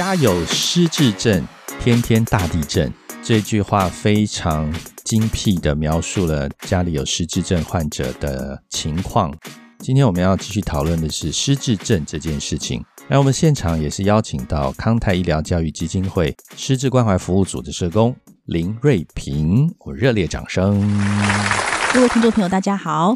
家有失智症，天天大地震。这句话非常精辟的描述了家里有失智症患者的情况。今天我们要继续讨论的是失智症这件事情。那我们现场也是邀请到康泰医疗教育基金会失智关怀服务组的社工林瑞平，我热烈掌声。各位听众朋友，大家好。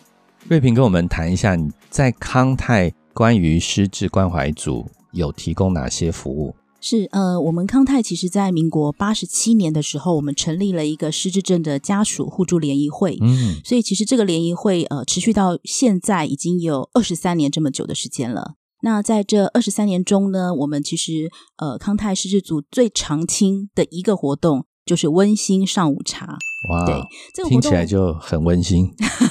瑞平跟我们谈一下你在康泰关于失智关怀组有提供哪些服务？是呃，我们康泰其实在民国八十七年的时候，我们成立了一个失智症的家属互助联谊会。嗯，所以其实这个联谊会呃，持续到现在已经有二十三年这么久的时间了。那在这二十三年中呢，我们其实呃，康泰失智组最常青的一个活动就是温馨上午茶。哇，对，这个活听起来就很温馨。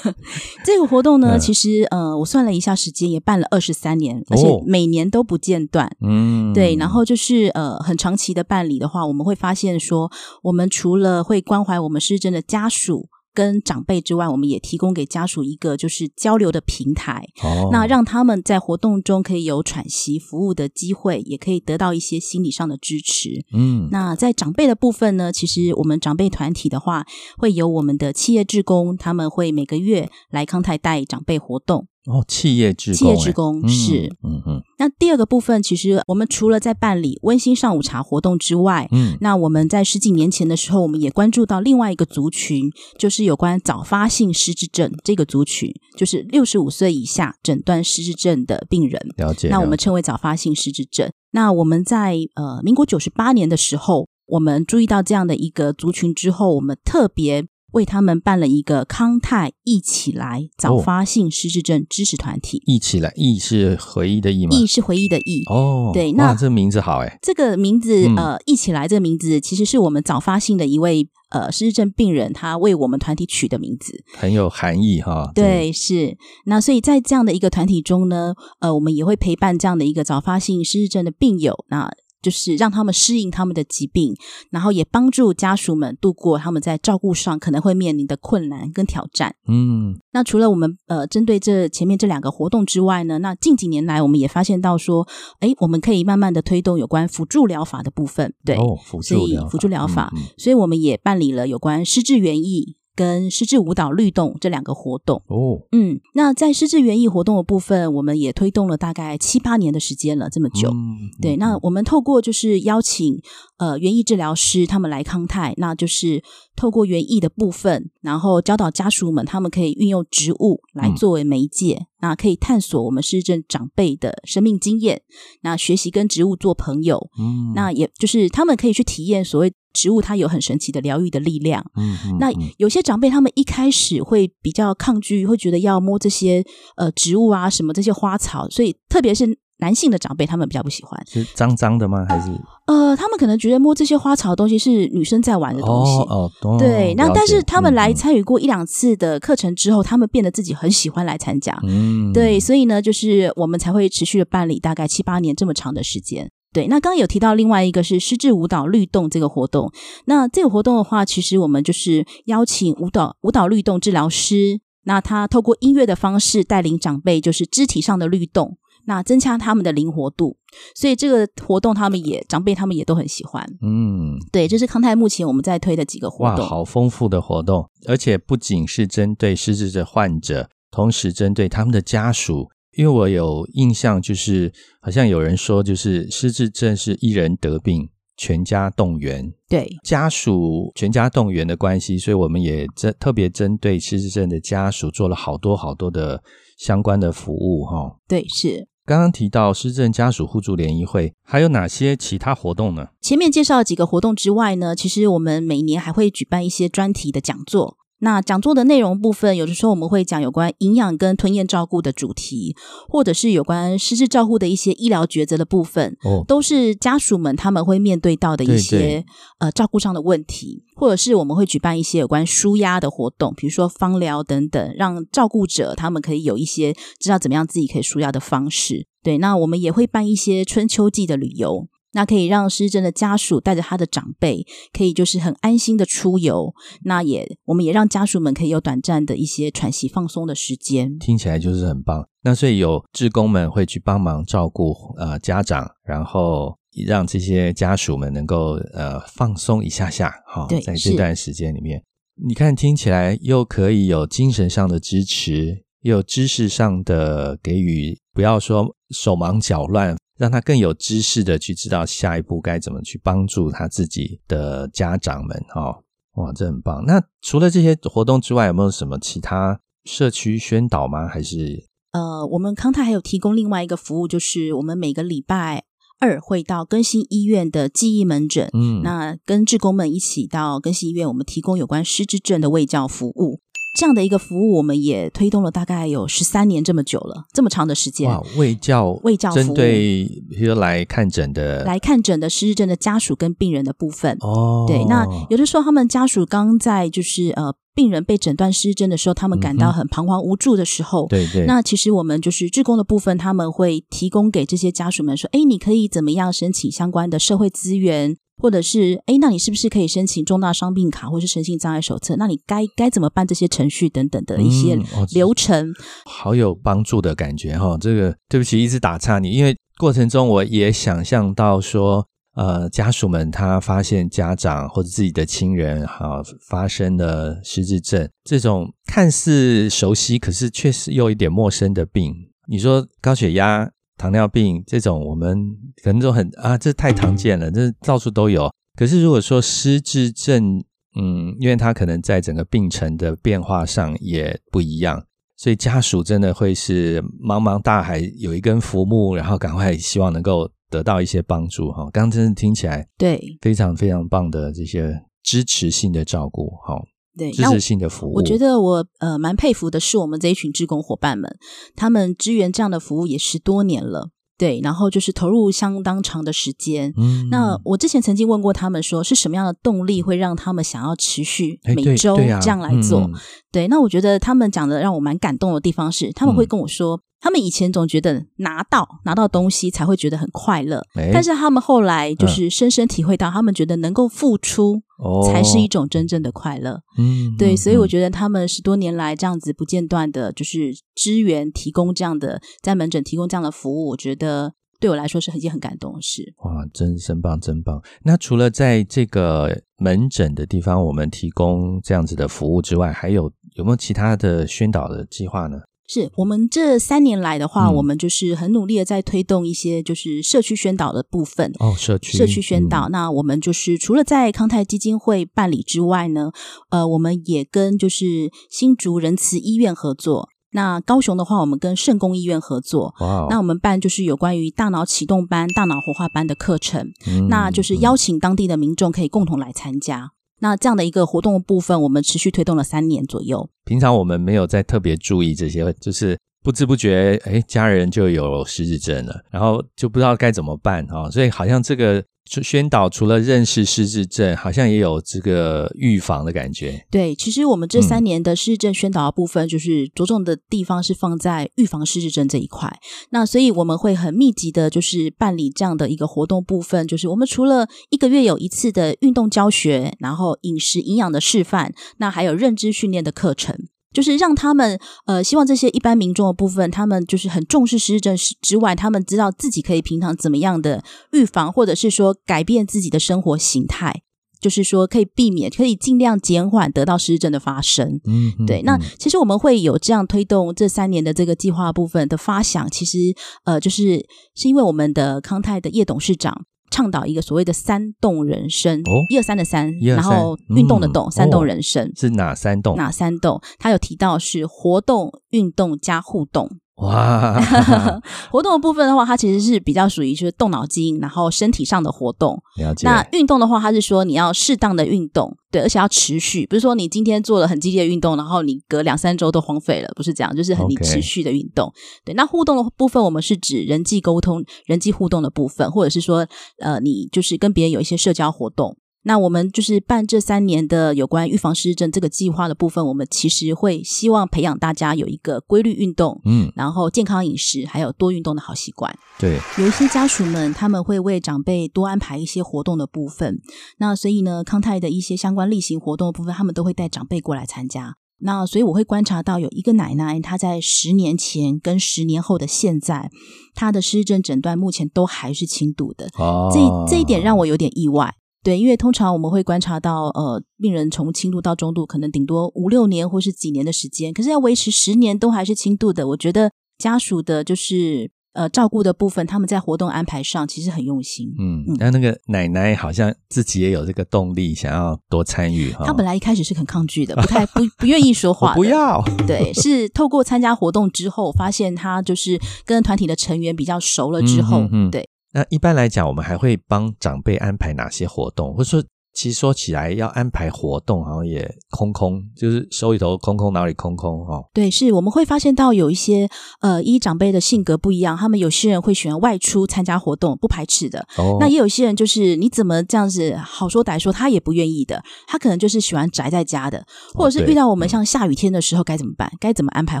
这个活动呢，嗯其实呃，我算了一下时间，也办了二十三年，而且哦每年都不间断。嗯，对，然后就是呃，很长期的办理的话，我们会发现说，我们除了会关怀我们失智症的家属跟长辈之外，我们也提供给家属一个就是交流的平台，哦，那让他们在活动中可以有喘息服务的机会，也可以得到一些心理上的支持。嗯那在长辈的部分呢，其实我们长辈团体的话，会有我们的企业职工，他们会每个月来康泰带长辈活动。哦，企业职工欸，企业职工嗯是嗯嗯那第二个部分，其实我们除了在办理温馨上午茶活动之外，嗯那我们在十几年前的时候，我们也关注到另外一个族群，就是有关早发性失智症这个族群，就是六十五岁以下诊断失智症的病人。了解。那我们称为早发性失智症。那我们在呃民国九十八年的时候，我们注意到这样的一个族群之后，我们特别为他们办了一个康泰一起来早哦发性失智症支持团体。一起来，忆是回忆的忆吗？忆是回忆的忆。哦，对那哇，这名字好哎，这个名字，嗯呃，一起来这个名字，其实是我们早发性的一位呃失智症病人，他为我们团体取的名字。很有含义哈。对，是那所以在这样的一个团体中呢，呃，我们也会陪伴这样的一个早发性失智症的病友，那就是让他们适应他们的疾病，然后也帮助家属们度过他们在照顾上可能会面临的困难跟挑战。嗯，那除了我们呃针对这前面这两个活动之外呢，那近几年来我们也发现到说，哎，我们可以慢慢的推动有关辅助疗法的部分，对，哦，辅助疗法辅助疗法，嗯嗯所以我们也办理了有关失智园艺跟失智舞蹈律动这两个活动。哦，嗯，那在失智园艺活动的部分，我们也推动了大概七八年的时间了，这么久。嗯对，那我们透过就是邀请呃园艺治疗师他们来康泰，那就是透过园艺的部分，然后教导家属们他们可以运用植物来嗯作为媒介，那可以探索我们失智症长辈的生命经验，那学习跟植物做朋友，嗯那也就是他们可以去体验所谓植物它有很神奇的疗愈的力量。嗯嗯那嗯有些长辈他们一开始会比较抗拒，会觉得要摸这些呃植物啊什么这些花草，所以特别是男性的长辈他们比较不喜欢。是脏脏的吗？还是呃，他们可能觉得摸这些花草的东西是女生在玩的东西。哦对，那但是他们来嗯参与过一两次的课程之后，他们变得自己很喜欢来参加。嗯，对，所以呢，就是我们才会持续的办理大概七八年这么长的时间。对，那刚刚有提到另外一个是失智舞蹈律动这个活动。那这个活动的话，其实我们就是邀请舞蹈舞蹈律动治疗师，那他透过音乐的方式带领长辈，就是肢体上的律动，那增强他们的灵活度。所以这个活动他们也长辈他们也都很喜欢。嗯，对，这是康泰目前我们在推的几个活动哇，动。好丰富的活动，而且不仅是针对失智症患者，同时针对他们的家属。因为我有印象，就是好像有人说，就是失智症是一人得病，全家动员，对，家属全家动员的关系，所以我们也针特别针对失智症的家属做了好多好多的相关的服务哈。对，是。刚刚提到失政家属互助联谊会，还有哪些其他活动呢？前面介绍几个活动之外呢，其实我们每年还会举办一些专题的讲座。那讲座的内容部分，有的时候我们会讲有关营养跟吞咽照顾的主题，或者是有关失智照护的一些医疗抉择的部分，哦，都是家属们他们会面对到的一些呃照顾上的问题，或者是我们会举办一些有关舒压的活动，比如说芳疗等等，让照顾者他们可以有一些知道怎么样自己可以舒压的方式。对，那我们也会办一些春秋季的旅游。那可以让失真的家属带着他的长辈，可以就是很安心的出游。那也，我们也让家属们可以有短暂的一些喘息放松的时间。听起来就是很棒。那所以有志工们会去帮忙照顾呃家长，然后让这些家属们能够呃放松一下下，哈、对在这段时间里面，你看听起来又可以有精神上的支持，又有知识上的给予，不要说手忙脚乱，让他更有知识的去知道下一步该怎么去帮助他自己的家长们，哈、哇，这很棒。那除了这些活动之外，有没有什么其他社区宣导吗？还是呃，我们康泰还有提供另外一个服务，就是我们每个礼拜二会到更新医院的记忆门诊，嗯，那跟志工们一起到更新医院，我们提供有关失智症的卫教服务。这样的一个服务，我们也推动了大概有十三年这么久了，这么长的时间。哇，卫教卫教服务。针对比如来看诊的来看诊的失智症的家属跟病人的部分，哦，对，那有的时候他们家属刚在就是呃病人被诊断失智症的时候，他们感到很彷徨无助的时候，对对，那其实我们就是志工的部分，他们会提供给这些家属们说，哎，你可以怎么样申请相关的社会资源，或者是哎，那你是不是可以申请重大伤病卡或是身心障碍手册？那你该该怎么办这些程序等等的一些嗯哦流程？好有帮助的感觉哈。这个对不起，一直打岔你，因为过程中我也想象到说，呃，家属们他发现家长或者自己的亲人哈发生了失智症，这种看似熟悉，可是确实又一点陌生的病。你说高血压、糖尿病这种，我们可能都很啊，这太常见了，这到处都有。可是如果说失智症，嗯，因为它可能在整个病程的变化上也不一样，所以家属真的会是茫茫大海有一根浮木，然后赶快希望能够得到一些帮助哈。刚刚真的听起来对非常非常棒的这些支持性的照顾哈，对，那我支持性的服务。我觉得我呃蛮佩服的是我们这一群志工伙伴们，他们支援这样的服务也十多年了，对，然后就是投入相当长的时间。嗯那我之前曾经问过他们说，是什么样的动力会让他们想要持续每周这样来做？嗯对，那我觉得他们讲的让我蛮感动的地方是，他们会嗯跟我说，他们以前总觉得拿到拿到东西才会觉得很快乐，哎但是他们后来就是深深体会到，他们觉得能够付出哦才是一种真正的快乐。嗯对，所以我觉得他们十多年来这样子不间断的，就是支援提供这样的在门诊提供这样的服务，我觉得对我来说是一件很感动的事。哇，真真棒，真棒！那除了在这个门诊的地方，我们提供这样子的服务之外，还有有没有其他的宣导的计划呢？是我们这三年来的话，嗯我们就是很努力的在推动一些就是社区宣导的部分。哦，社区社区宣导，嗯那我们就是除了在康泰基金会办理之外呢，呃，我们也跟就是新竹仁慈医院合作。那高雄的话，我们跟圣公医院合作。那我们办就是有关于大脑启动班、大脑活化班的课程，嗯那就是邀请当地的民众可以共同来参加。那这样的一个活动部分，我们持续推动了三年左右。平常我们没有在特别注意这些，就是不知不觉，哎，家人就有失智症了，然后就不知道该怎么办哈、哦。所以好像这个宣导除了认识失智症，好像也有这个预防的感觉。对，其实我们这嗯三年的失智症宣导的部分，就是着重的地方是放在预防失智症这一块。那所以我们会很密集的，就是办理这样的一个活动部分，就是我们除了一个月有一次的运动教学，然后饮食营养的示范，那还有认知训练的课程。就是让他们呃，希望这些一般民众的部分，他们就是很重视失智症之外，他们知道自己可以平常怎么样的预防，或者是说改变自己的生活形态。就是说，可以避免，可以尽量减缓得到失智症的发生。嗯，嗯对，那嗯其实我们会有这样推动这三年的这个计划部分的发想，其实呃，就是是因为我们的康泰的叶董事长倡导一个所谓的三动人生，哦一二三的三，三然后运动的嗯动，三动哦人生。是哪三动？哪三动？他有提到是活动、运动加互动。哇，活动的部分的话，它其实是比较属于就是动脑筋，然后身体上的活动。了解。那运动的话，它是说你要适当的运动，对，而且要持续，不是说你今天做了很激烈的运动，然后你隔两三周都荒废了，不是这样，就是很你持续的运动。对，那互动的部分，我们是指人际沟通、人际互动的部分，或者是说，呃，你就是跟别人有一些社交活动。那我们就是办这三年的有关预防失智症这个计划的部分，我们其实会希望培养大家有一个规律运动，嗯，然后健康饮食，还有多运动的好习惯。对，有一些家属们，他们会为长辈多安排一些活动的部分。那所以呢，康泰的一些相关例行活动的部分，他们都会带长辈过来参加。那所以我会观察到有一个奶奶，她在十年前跟十年后的现在，她的失智症诊断目前都还是轻度的。哦，这这一点让我有点意外。对，因为通常我们会观察到，呃，病人从轻度到中度，可能顶多五六年或是几年的时间，可是要维持十年都还是轻度的，我觉得家属的就是呃照顾的部分，他们在活动安排上其实很用心。嗯，那那个奶奶好像自己也有这个动力，想要多参与哈。她本来一开始是很抗拒的，不太 不不愿意说话，不要。对，是透过参加活动之后，发现她就是跟团体的成员比较熟了之后，对。那一般来讲，我们还会帮长辈安排哪些活动，或者说？其实说起来，要安排活动好像也空空，就是手里头空空，哪里空空哈？对，是我们会发现到有一些呃，依长辈的性格不一样，他们有些人会喜欢外出参加活动，不排斥的。哦，那也有些人就是你怎么这样子好说歹说，他也不愿意的，他可能就是喜欢宅在家的，或者是遇到我们像下雨天的时候该怎么办？该怎么安排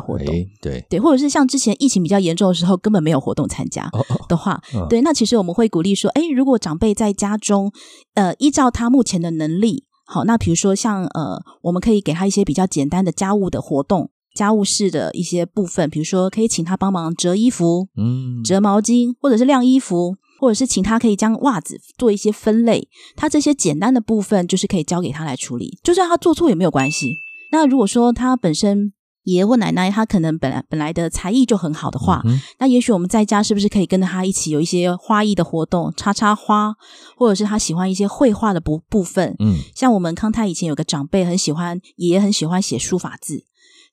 活动？对对，或者是像之前疫情比较严重的时候，根本没有活动参加的话，对，那其实我们会鼓励说，哎，如果长辈在家中，呃，依照他目目前的能力好，那比如说像呃，我们可以给他一些比较简单的家务的活动，家务事的一些部分，比如说可以请他帮忙折衣服，嗯，折毛巾，或者是晾衣服，或者是请他可以将袜子做一些分类，他这些简单的部分就是可以交给他来处理，就算他做错也没有关系。那如果说他本身。爷爷或奶奶，他可能本来本来的才艺就很好的话，那也许我们在家是不是可以跟着他一起有一些花艺的活动，插插花，或者是他喜欢一些绘画的部部分。嗯，像我们康泰以前有个长辈很喜欢，爷爷很喜欢写书法字，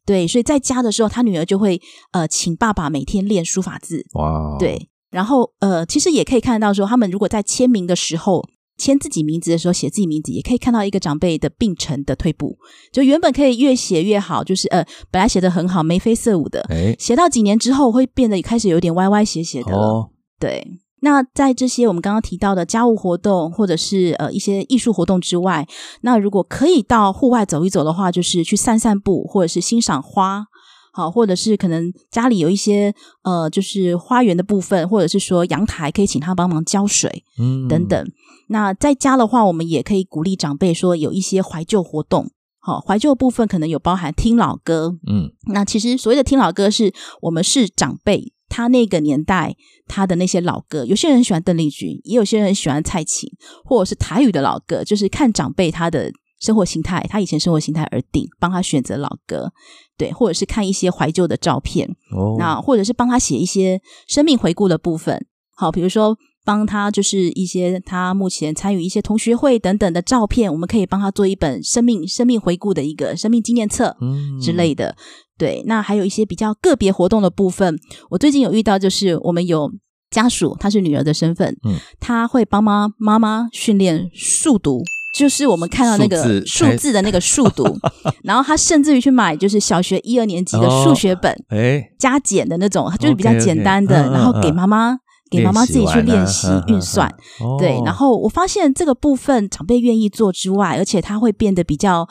对，所以在家的时候，他女儿就会呃请爸爸每天练书法字。哇，对，然后呃，其实也可以看到说，他们如果在签名的时候。签自己名字的时候写自己名字，也可以看到一个长辈的病程的退步。就原本可以越写越好，就是呃，本来写的很好，眉飞色舞的，写到几年之后会变得开始有点歪歪斜斜的了。对，那在这些我们刚刚提到的家务活动，或者是呃一些艺术活动之外，那如果可以到户外走一走的话，就是去散散步，或者是欣赏花。好，或者是可能家里有一些呃，就是花园的部分，或者是说阳台，可以请他帮忙浇水，嗯，等等。那在家的话，我们也可以鼓励长辈说有一些怀旧活动。好，怀旧部分可能有包含听老歌，嗯，那其实所谓的听老歌，是我们是长辈他那个年代他的那些老歌。有些人喜欢邓丽君，也有些人喜欢蔡琴，或者是台语的老歌，就是看长辈他的。生活形态，他以前生活形态而定，帮他选择老歌，对，或者是看一些怀旧的照片，哦，那或者是帮他写一些生命回顾的部分，好，比如说帮他就是一些他目前参与一些同学会等等的照片，我们可以帮他做一本生命生命回顾的一个生命纪念册，嗯。之类的，对，那还有一些比较个别活动的部分，我最近有遇到，就是我们有家属，她是女儿的身份，嗯，他会帮妈妈妈训练数读。就是我们看到那个数字的那个数读，然后他甚至于去买就是小学一二年级的数学本，哎，加减的那种，就是比较简单的，然后给妈妈给妈妈自己去练习运算，对，然后我发现这个部分长辈愿意做之外，而且他会变得比较。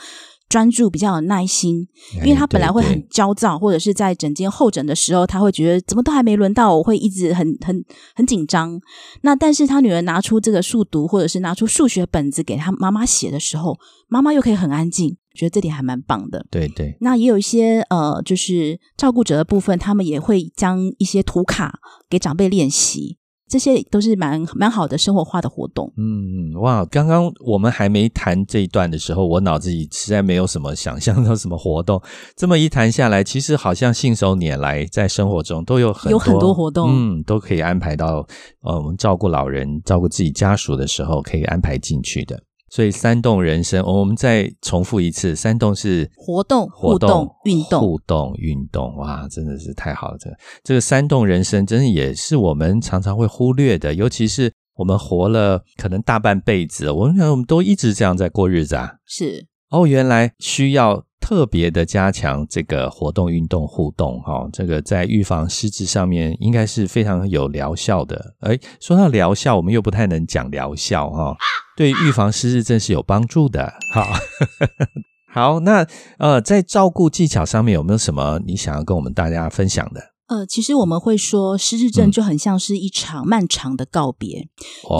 专注比较有耐心，因为他本来会很焦躁，或者是在整间候诊的时候，他会觉得怎么都还没轮到，我会一直很很很紧张。那但是他女儿拿出这个数独，或者是拿出数学本子给他妈妈写的时候，妈妈又可以很安静，觉得这点还蛮棒的。对对。那也有一些呃，就是照顾者的部分，他们也会将一些图卡给长辈练习。这些都是蛮蛮好的生活化的活动。嗯，哇！刚刚我们还没谈这一段的时候，我脑子里实在没有什么想象到什么活动。这么一谈下来，其实好像信手拈来，在生活中都有很有很多活动，嗯，都可以安排到呃，我们照顾老人、照顾自己家属的时候，可以安排进去的。所以三动人生，我们再重复一次：三动是活动、活动、运动、互动、运动。哇，真的是太好了！这个这个三动人生，真的也是我们常常会忽略的。尤其是我们活了可能大半辈子，我们我们都一直这样在过日子啊。是哦，原来需要特别的加强这个活动、运动、互动。哈，这个在预防失智上面应该是非常有疗效的。哎，说到疗效，我们又不太能讲疗效哈。对预防失智症是有帮助的。好，好，那呃，在照顾技巧上面有没有什么你想要跟我们大家分享的？呃，其实我们会说，失智症就很像是一场漫长的告别，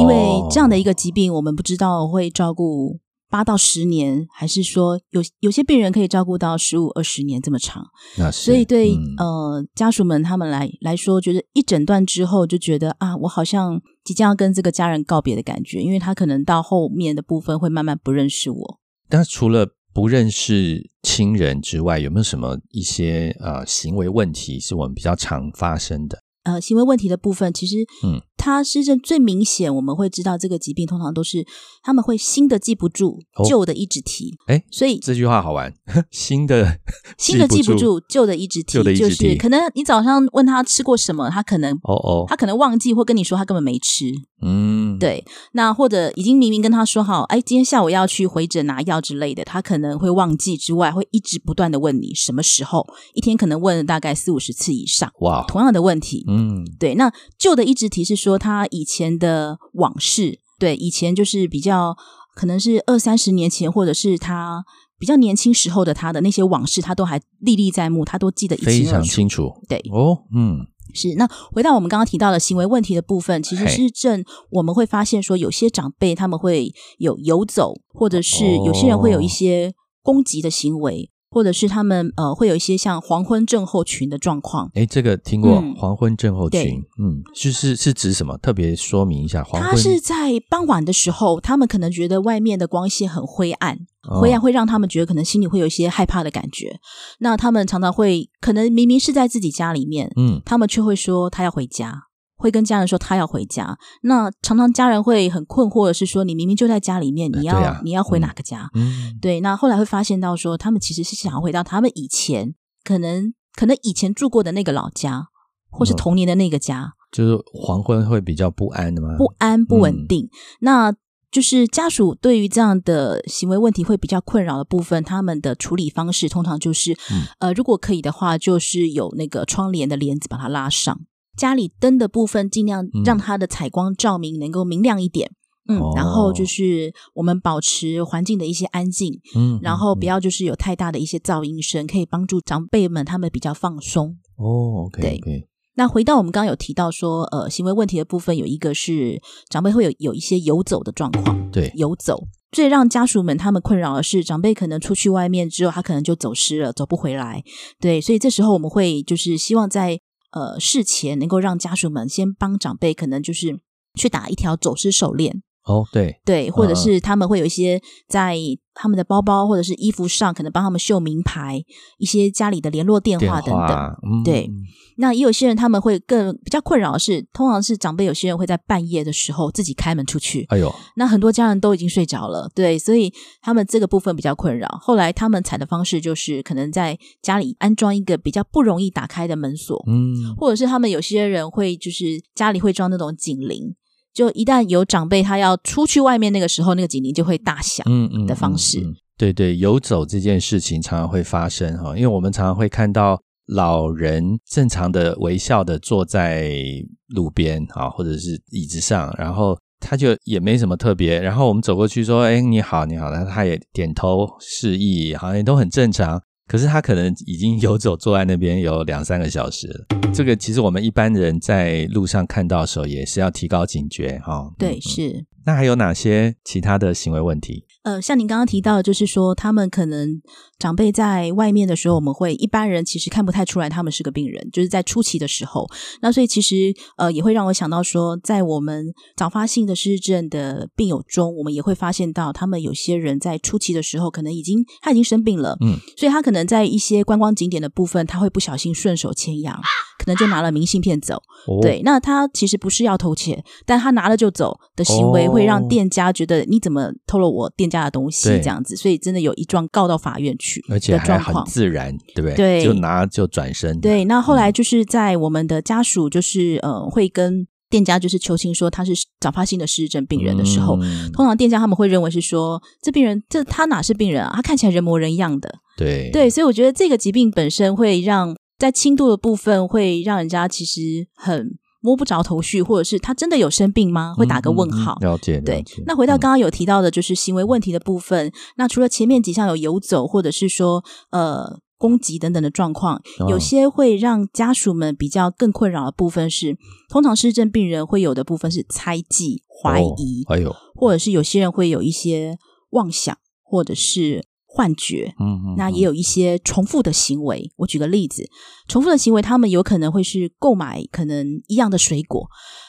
因为这样的一个疾病，我们不知道会照顾八到十年，还是说有有些病人可以照顾到十五二十年这么长？那是所以对、嗯呃家属们他们来来说，觉得一诊断之后就觉得啊，我好像即将要跟这个家人告别的感觉，因为他可能到后面的部分会慢慢不认识我。但除了不认识亲人之外，有没有什么一些呃行为问题是我们比较常发生的？呃，行为问题的部分，其实，嗯，它失症最明显，我们会知道这个疾病通常都是他们会新的记不住，哦旧的一直提，哎，所以这句话好玩，新的新的记不住，旧的一直提，旧的一直就是可能你早上问他吃过什么，他可能哦哦，他可能忘记，或跟你说他根本没吃，嗯，对，那或者已经明明跟他说好，哎，今天下午要去回诊拿药之类的，他可能会忘记之外，会一直不断的问你什么时候，一天可能问了大概四五十次以上，哇，同样的问题。嗯，对，那旧的一直提示说他以前的往事，对，以前就是比较可能是二三十年前，或者是他比较年轻时候的他的那些往事，他都还历历在目，他都记得一非常清二楚。清楚，对，哦，嗯，是，那回到我们刚刚提到的行为问题的部分，其实是正我们会发现说，有些长辈他们会有游走，或者是有些人会有一哦。些攻击的行为，或者是他们呃会有一些像黄昏症候群的状况。哎，这个听过嗯黄昏症候群，嗯，就是是指什么？特别说明一下，黄昏他是在傍晚的时候，他们可能觉得外面的光线很灰暗，哦灰暗会让他们觉得可能心里会有一些害怕的感觉。那他们常常会可能明明是在自己家里面，嗯，他们却会说他要回家，会跟家人说他要回家。那常常家人会很困惑的是说，你明明就在家里面，你要、啊你要回嗯哪个家？嗯，对，那后来会发现到说，他们其实是想要回到他们以前可能可能以前住过的那个老家，或是嗯童年的那个家，就是黄昏会比较不安的吗？不安不稳嗯定。那就是家属对于这样的行为问题会比较困扰的部分，他们的处理方式通常就是，嗯呃，如果可以的话，就是有那个窗帘的帘子把它拉上，家里灯的部分尽量嗯让它的采光照明能够明亮一点。嗯，哦然后就是我们保持环境的一些安静，嗯，然后嗯不要就是有太大的一些噪音声，可以帮助长辈们他们比较放松。哦，OK 对那回到我们刚刚有提到说，呃，行为问题的部分有一个是长辈会有有一些游走的状况，对，游走。最让家属们他们困扰的是，长辈可能出去外面之后，他可能就走失了，走不回来。对，所以这时候我们会就是希望在呃事前能够让家属们先帮长辈，可能就是去打一条走失手链，哦，对，对，或者嗯是他们会有一些在他们的包包或者是衣服上，可能帮他们绣名牌，一些家里的联络电电话等等。对那也有些人他们会更比较困扰的是，通常是长辈有些人会在半夜的时候自己开门出去，哎呦，那很多家人都已经睡着了，对，所以他们这个部分比较困扰。后来他们采的方式就是可能在家里安装一个比较不容易打开的门锁，嗯，或者是他们有些人会就是家里会装那种警铃，就一旦有长辈他要出去外面那个时候，那个警铃就会大响。嗯嗯的方式嗯嗯对对，游走这件事情常常会发生哈，因为我们常常会看到老人正常的微笑的坐在路边啊，或者是椅子上，然后他就也没什么特别，然后我们走过去说：“哎，你好，你好。”那他也点头示意，好像都很正常。可是他可能已经游走坐在那边有两三个小时了。这个其实我们一般人在路上看到的时候，也是要提高警觉哈。对，是。那还有哪些其他的行为问题？呃，像您刚刚提到，就是说他们可能长辈在外面的时候，我们会一般人其实看不太出来他们是个病人，就是在初期的时候。那所以其实呃也会让我想到说，在我们早发性的失智症的病友中，我们也会发现到他们有些人在初期的时候，可能已经他已经生病了，嗯，所以他可能在一些观光景点的部分，他会不小心顺手牵羊，可能就拿了明信片走。哦对，那他其实不是要偷窃，但他拿了就走的行为，哦会让店家觉得你怎么偷了我店家的东西这样子，所以真的有一状告到法院去而且的还很。自然，对不对？对就拿就转身。对，那后嗯来就是在我们的家属就是呃会跟店家就是求情说他是早发性的失智症病人的时候，嗯通常店家他们会认为是说这病人这他哪是病人啊？他看起来人模人样的，对对，所以我觉得这个疾病本身会让在轻度的部分会让人家其实很摸不着头绪，或者是他真的有生病吗？会打个问号。嗯嗯嗯了解，对，那回到嗯刚刚有提到的，就是行为问题的部分。那除了前面几项有游走，或者是说呃攻击等等的状况，哦有些会让家属们比较更困扰的部分是，通常失智病人会有的部分是猜忌、怀疑，哦哎呦，或者是有些人会有一些妄想或者是幻觉。嗯嗯，那也有一些重复的行为。我举个例子，重复的行为，他们有可能会是购买可能一样的水果，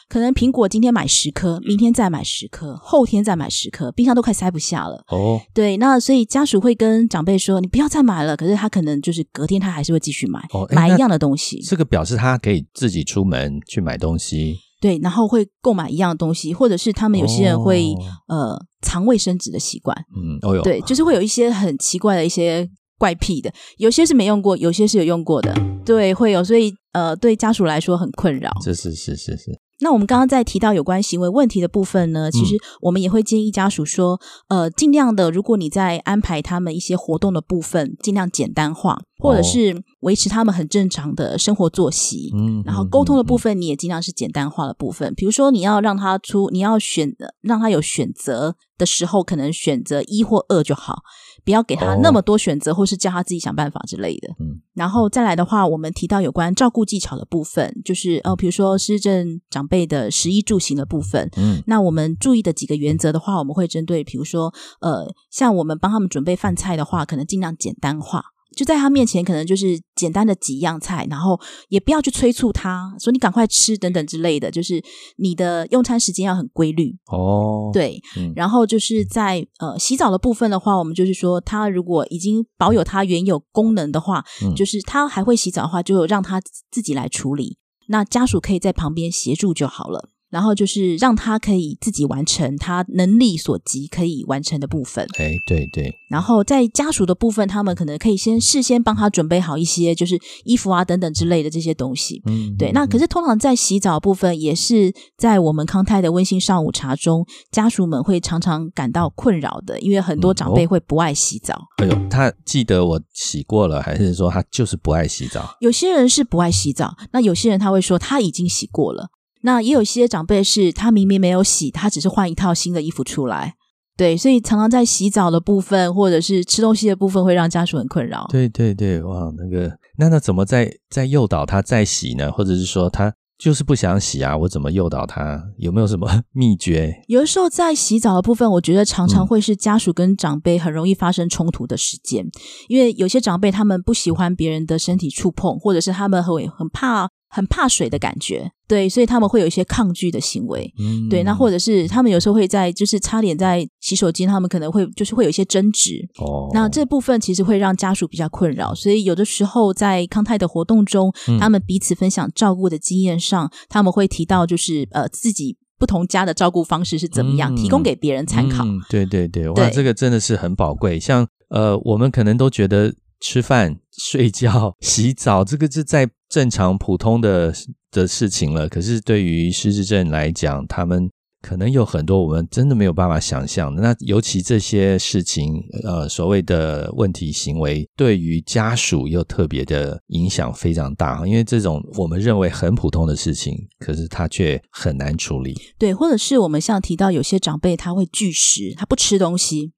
可能苹果今天买十颗，明天再买十颗，后天再买十颗，冰箱都快塞不下了。哦，对，那所以家属会跟长辈说：“你不要再买了。”可是他可能就是隔天他还是会继续买，哦买一样的东西。这个表示他可以自己出门去买东西，对，然后会购买一样的东西，或者是他们有些人会、哦呃藏卫生纸的习惯。嗯，哦哟，对，就是会有一些很奇怪的一些怪癖的，有些是没用过，有些是有用过的。对，会有，所以呃，对家属来说很困扰。这是是是是，那我们刚刚在提到有关行为问题的部分呢，其实我们也会建议家属说，呃，尽量的，如果你在安排他们一些活动的部分，尽量简单化，或者是维持他们很正常的生活作息。嗯，然后沟通的部分，你也尽量是简单化的部分。比如说，你要让他出，你要选，让他有选择的时候，可能选择一或二就好，不要给他哦那么多选择，或是叫他自己想办法之类的。嗯，然后再来的话，我们提到有关照顾技巧的部分，就是呃，比如说失政长辈的食衣住行的部分。嗯那我们注意的几个原则的话，我们会针对，比如说，呃，像我们帮他们准备饭菜的话，可能尽量简单化，就在他面前，可能就是简单的几样菜，然后也不要去催促他说你赶快吃等等之类的，就是你的用餐时间要很规律，哦，，对。嗯然后就是在呃洗澡的部分的话，我们就是说，他如果已经保有他原有功能的话，嗯就是他还会洗澡的话，就让他自己来处理，那家属可以在旁边协助就好了。然后就是让他可以自己完成他能力所及可以完成的部分。哎，对对，然后在家属的部分，他们可能可以先事先帮他准备好一些，就是衣服啊等等之类的这些东西。嗯，对，那可是通常在洗澡部分，也是在我们康泰的温馨上午茶中，家属们会常常感到困扰的，因为很多长辈哦会不爱洗澡，哎呦，他记得我洗过了，还是说他就是不爱洗澡？有些人是不爱洗澡，那有些人他会说他已经洗过了。那也有一些长辈是他明明没有洗，他只是换一套新的衣服出来。对，所以常常在洗澡的部分或者是吃东西的部分，会让家属很困扰。对对对，哇，那个那那怎么在在诱导他再洗呢？或者是说他就是不想洗啊？我怎么诱导他？有没有什么 秘诀？有的时候在洗澡的部分，我觉得常常嗯会是家属跟长辈很容易发生冲突的时间，因为有些长辈他们不喜欢别人的身体触碰，或者是他们会很怕很怕水的感觉，对，所以他们会有一些抗拒的行为。嗯，对，那或者是他们有时候会在就是差点在洗手间，他们可能会就是会有一些争执。哦，那这部分其实会让家属比较困扰，所以有的时候在康泰的活动中，嗯他们彼此分享照顾的经验上，他们会提到就是呃自己不同家的照顾方式是怎么样，嗯提供给别人参考。嗯对对对，哇，这个真的是很宝贵。像呃，我们可能都觉得吃饭、睡觉、洗澡，这个是在正常普通的的事情了。可是对于失智症来讲，他们可能有很多我们真的没有办法想象的。那尤其这些事情，呃，所谓的问题行为，对于家属又特别的影响非常大。因为这种我们认为很普通的事情，可是他却很难处理。对，或者是我们像提到有些长辈他会拒食，他不吃东西，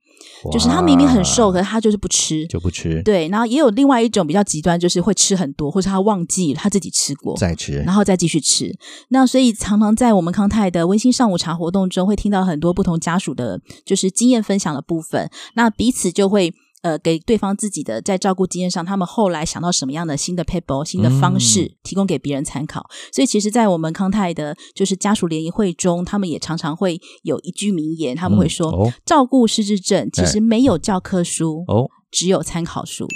就是他明明很瘦，可是他就是不吃。就不吃，对，然后也有另外一种比较极端，就是会吃很多，或者他忘记他自己吃过，再吃。然后再继续吃。那所以常常在我们康泰的温馨上午茶活动中，会听到很多不同家属的，就是经验分享的部分。那彼此就会。呃，给对方自己的在照顾经验上，他们后来想到什么样的新的 paper、新的方式，嗯提供给别人参考。所以，其实，在我们康泰的，就是家属联谊会中，他们也常常会有一句名言，他们会说：嗯哦照顾失智症其实没有教科书，哦，只有参考书。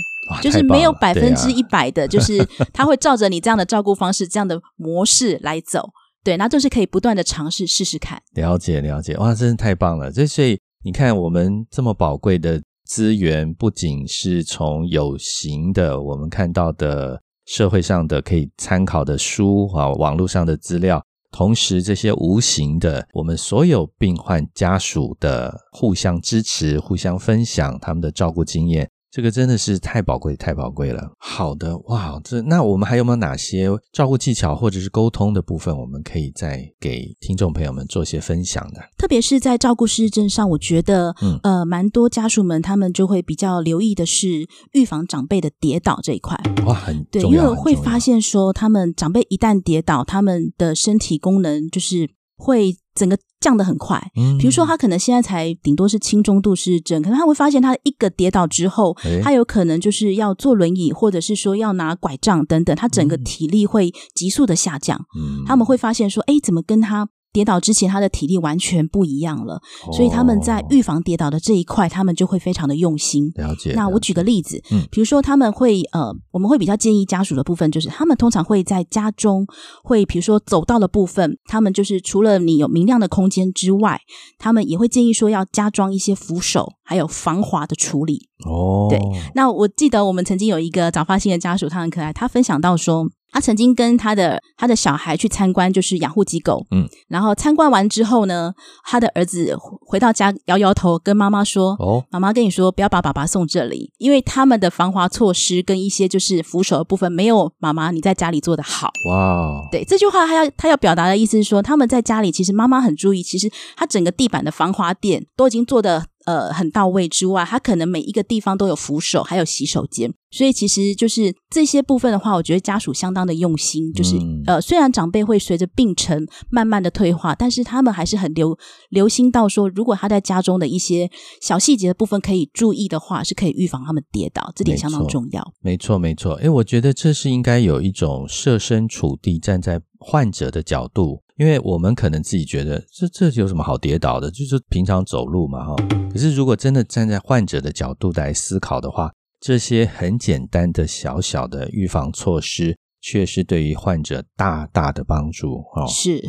就是没有百分之，一百的，就是 他会照着你这样的照顾方式、这样的模式来走。对，那就是可以不断的尝试试试看。了了解了解，哇，真是太棒了！这所以你看，我们这么宝贵的资源，不仅是从有形的我们看到的社会上的可以参考的书啊，网络上的资料。同时，这些无形的，我们所有病患家属的互相支持、互相分享他们的照顾经验，这个真的是太宝贵、太宝贵了。好的，哇，这那我们还有没有哪些照顾技巧或者是沟通的部分，我们可以再给听众朋友们做些分享的？特别是在照顾失智症上，我觉得，嗯呃，蛮多家属们他们就会比较留意的是预防长辈的跌倒这一块。哇，很对，因为会发现说，他们长辈一旦跌倒，他们的身体功能就是会整个降得很快。嗯比如说，他可能现在才顶多是轻中度失智症，可能他会发现他一个跌倒之后，他有可能就是要坐轮椅，或者是说要拿拐杖等等，他整个嗯体力会急速的下降。嗯他们会发现说，哎，怎么跟他跌倒之前他的体力完全不一样了？所以他们在哦预防跌倒的这一块，他们就会非常的用心。了解。那我举个例子，嗯比如说他们会呃，我们会比较建议家属的部分，就是他们通常会在家中会，比如说走道的部分，他们就是除了你有明亮的空间之外，他们也会建议说要加装一些扶手，还有防滑的处理。哦，对那我记得我们曾经有一个早发性的家属，他很可爱，他分享到说。他曾经跟他的他的小孩去参观，就是养护机构，嗯，然后参观完之后呢，他的儿子回到家摇摇头，跟妈妈说：“哦，妈妈跟你说，不要把爸爸送这里，因为他们的防滑措施跟一些就是扶手的部分没有妈妈你在家里做的好。哇哦，对这句话，他要他要表达的意思是说，他们在家里其实妈妈很注意，其实他整个地板的防滑垫都已经做的呃很到位之外，他可能每一个地方都有扶手，还有洗手间，所以其实就是这些部分的话，我觉得家属相当的用心，就是、嗯呃虽然长辈会随着病程慢慢的退化，但是他们还是很留留心到说，如果他在家中的一些小细节的部分可以注意的话，是可以预防他们跌倒，这点相当重要。没错没错。诶，我觉得这是应该有一种设身处地站在患者的角度，因为我们可能自己觉得这这有什么好跌倒的，就是平常走路嘛哈。可是如果真的站在患者的角度来思考的话，这些很简单的小小的预防措施，却是对于患者大大的帮助哦。是，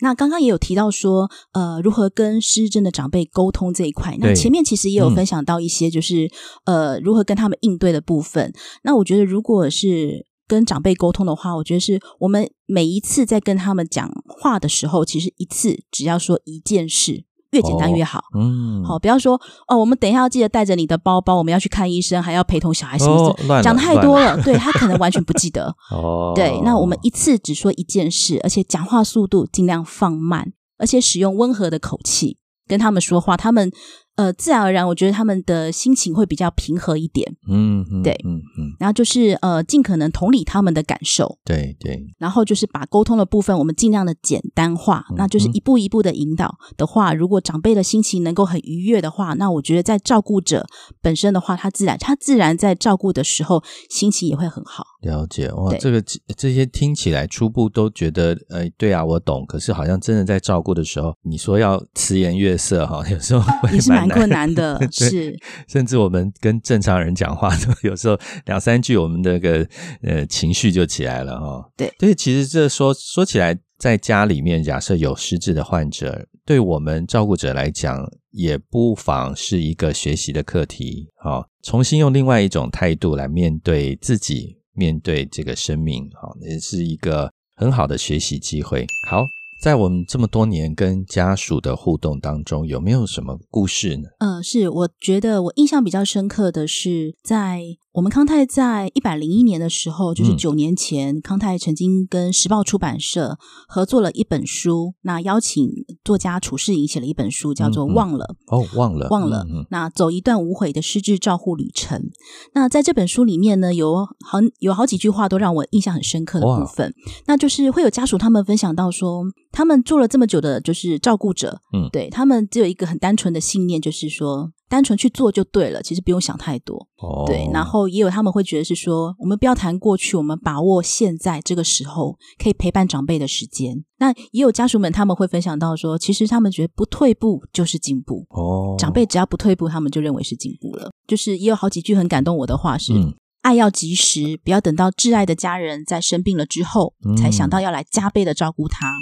那刚刚也有提到说，呃，如何跟失智症的长辈沟通这一块。那前面其实也有嗯分享到一些，就是、呃，如何跟他们应对的部分。那我觉得，如果是跟长辈沟通的话，我觉得是我们每一次在跟他们讲话的时候，其实一次只要说一件事，越简单越好。嗯，好，不要说哦，我们等一下要记得带着你的包包，我们要去看医生，还要陪同小孩什么的，哦乱了讲的太乱多了，对他可能完全不记得。哦，对，那我们一次只说一件事，而且讲话速度尽量放慢，而且使用温和的口气跟他们说话，他们呃自然而然，我觉得他们的心情会比较平和一点。嗯嗯对嗯嗯，然后就是呃尽可能同理他们的感受，对对，然后就是把沟通的部分我们尽量的简单化，嗯那就是一步一步的引导的话，如果长辈的心情能够很愉悦的话，那我觉得在照顾者本身的话，他自然他自然在照顾的时候心情也会很好。了解。哇，这个这些听起来初步都觉得，呃，对啊，我懂。可是好像真的在照顾的时候，你说要慈颜悦色哈，有时候会也是蛮困难的，是。甚至我们跟正常人讲话，都 有时候两三句，我们那个呃情绪就起来了哈。对。对，其实这说说起来，在家里面假设有失智的患者，对我们照顾者来讲，也不妨是一个学习的课题啊、重新用另外一种态度来面对自己，面对这个生命，好、也是一个很好的学习机会。好。在我们这么多年跟家属的互动当中，有没有什么故事呢？嗯，是，我觉得我印象比较深刻的是，在我们康泰在一百零一年的时候，就是嗯九年前，康泰曾经跟时报出版社合作了一本书，那邀请作家楚世颖写了一本书，叫做嗯嗯《忘了》。哦，忘了，忘了，那走一段无悔的失智照护旅程。那在这本书里面呢，有好有好几句话都让我印象很深刻的部分，那就是会有家属他们分享到说，他们做了这么久的，就是照顾者，嗯对他们只有一个很单纯的信念，就是说。单纯去做就对了，其实不用想太多。哦，对，然后也有他们会觉得是说，我们不要谈过去，我们把握现在这个时候可以陪伴长辈的时间。那也有家属们他们会分享到说，其实他们觉得不退步就是进步。哦，长辈只要不退步，他们就认为是进步了。就是也有好几句很感动我的话是：嗯爱要及时，不要等到挚爱的家人在生病了之后，嗯才想到要来加倍的照顾他。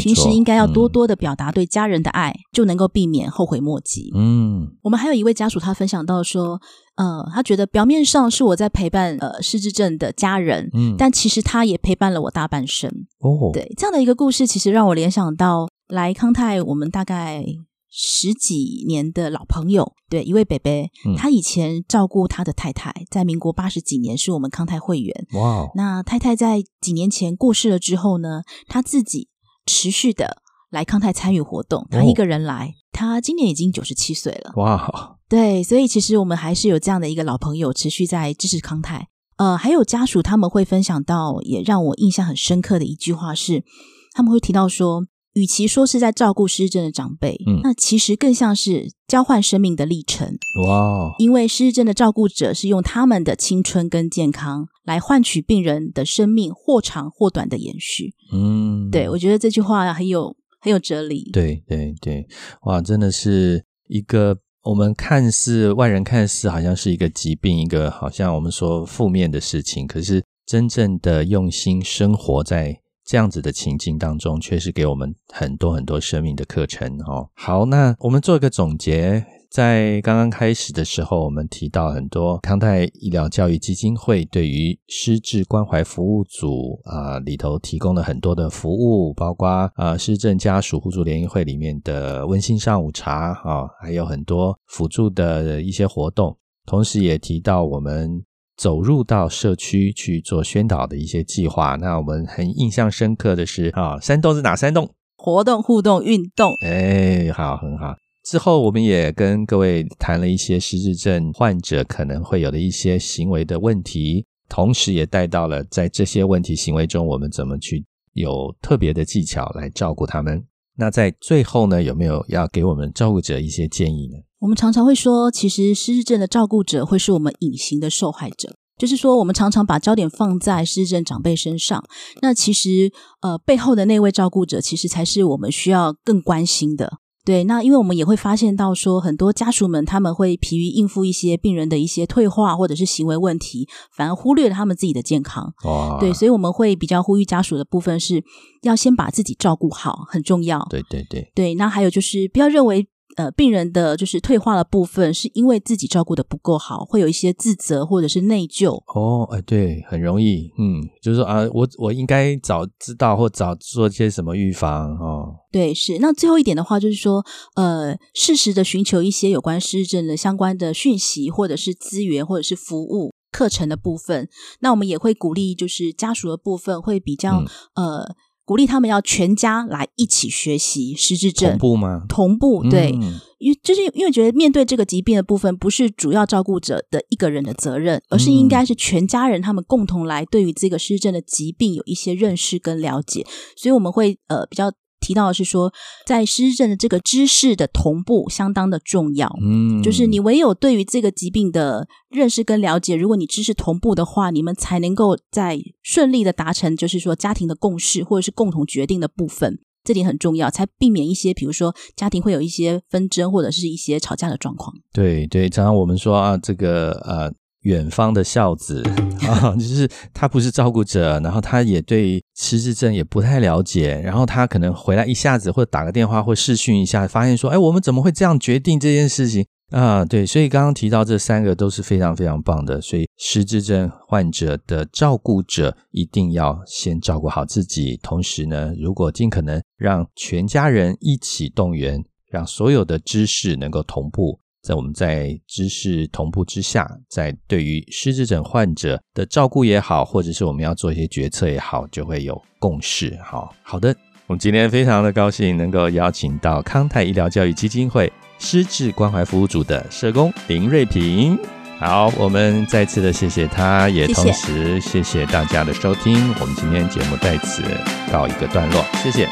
平时应该要多嗯多的表达对家人的爱，就能够避免后悔莫及。嗯我们还有一位家属，他分享到说，呃，他觉得表面上是我在陪伴呃失智症的家人，嗯，但其实他也陪伴了我大半生。哦，对这样的一个故事，其实让我联想到来康泰，我们大概十几年的老朋友，对一位北北嗯，他以前照顾他的太太，在民国八十几年是我们康泰会员。哇哦，那太太在几年前过世了之后呢，他自己持续的来康泰参与活动，他哦一个人来，他今年已经九十七岁了。哇，对，所以其实我们还是有这样的一个老朋友持续在支持康泰。呃，还有家属他们会分享到，也让我印象很深刻的一句话是，他们会提到说，与其说是在照顾失智症的长辈，嗯那其实更像是交换生命的历程。哇哦，因为失智症的照顾者是用他们的青春跟健康来换取病人的生命或长或短的延续。嗯，对我觉得这句话很有很有哲理。对对对，哇，真的是一个我们看似外人看似好像是一个疾病，一个好像我们说负面的事情，可是真正的用心生活在这样子的情境当中，确实给我们很多很多生命的课程哦。好，那我们做一个总结。在刚刚开始的时候，我们提到很多康泰医疗教育基金会对于失智关怀服务组啊、里头提供了很多的服务，包括啊失智家属互助联谊会里面的温馨上午茶啊，还有很多辅助的一些活动，同时也提到我们走入到社区去做宣导的一些计划。那我们很印象深刻的是啊，山洞是哪山洞？活动、互动、运动，哎，好，很好。之后，我们也跟各位谈了一些失智症患者可能会有的一些行为的问题，同时也带到了在这些问题行为中，我们怎么去有特别的技巧来照顾他们。那在最后呢，有没有要给我们照顾者一些建议呢？我们常常会说，其实失智症的照顾者会是我们隐形的受害者。就是说，我们常常把焦点放在失智症长辈身上，那其实呃背后的那位照顾者，其实才是我们需要更关心的。对，那因为我们也会发现到说，很多家属们他们会疲于应付一些病人的一些退化或者是行为问题，反而忽略了他们自己的健康。哦，对，所以我们会比较呼吁家属的部分是要先把自己照顾好，很重要。对对对，对，那还有就是不要认为呃病人的就是退化的部分是因为自己照顾的不够好，会有一些自责或者是内疚。哦，哎，对，很容易，嗯，就是说啊，我我应该早知道或早做些什么预防哦。对，是。那最后一点的话，就是说，呃，适时的寻求一些有关失智症的相关的讯息，或者是资源，或者是服务课程的部分。那我们也会鼓励，就是家属的部分会比较、呃，鼓励他们要全家来一起学习失智症同步吗？同步对。嗯因为就是因为觉得面对这个疾病的部分，不是主要照顾者的一个人的责任，而是应该是全家人他们共同来对于这个失智症的疾病有一些认识跟了解，所以我们会呃比较提到的是说，在失智症的这个知识的同步相当的重要。嗯，就是你唯有对于这个疾病的认识跟了解，如果你知识同步的话，你们才能够在顺利的达成，就是说家庭的共识或者是共同决定的部分。这点很重要，才避免一些，比如说家庭会有一些纷争或者是一些吵架的状况。对对，常常我们说啊，这个呃，远方的孝子 啊，就是他不是照顾者，然后他也对失智症也不太了解，然后他可能回来一下子或者打个电话或视讯一下，发现说，哎，我们怎么会这样决定这件事情啊？对，所以刚刚提到这三个都是非常非常棒的，所以失智症患者的照顾者一定要先照顾好自己，同时呢，如果尽可能让全家人一起动员，让所有的知识能够同步。在我们在知识同步之下，在对于失智症患者的照顾也好，或者是我们要做一些决策也好，就会有共识。好，好的，我们今天非常的高兴能够邀请到康泰医疗教育基金会失智关怀服务组的社工林瑞平。好，我们再次的谢谢他，也同时谢谢大家的收听。我们今天节目在此告一个段落，谢谢。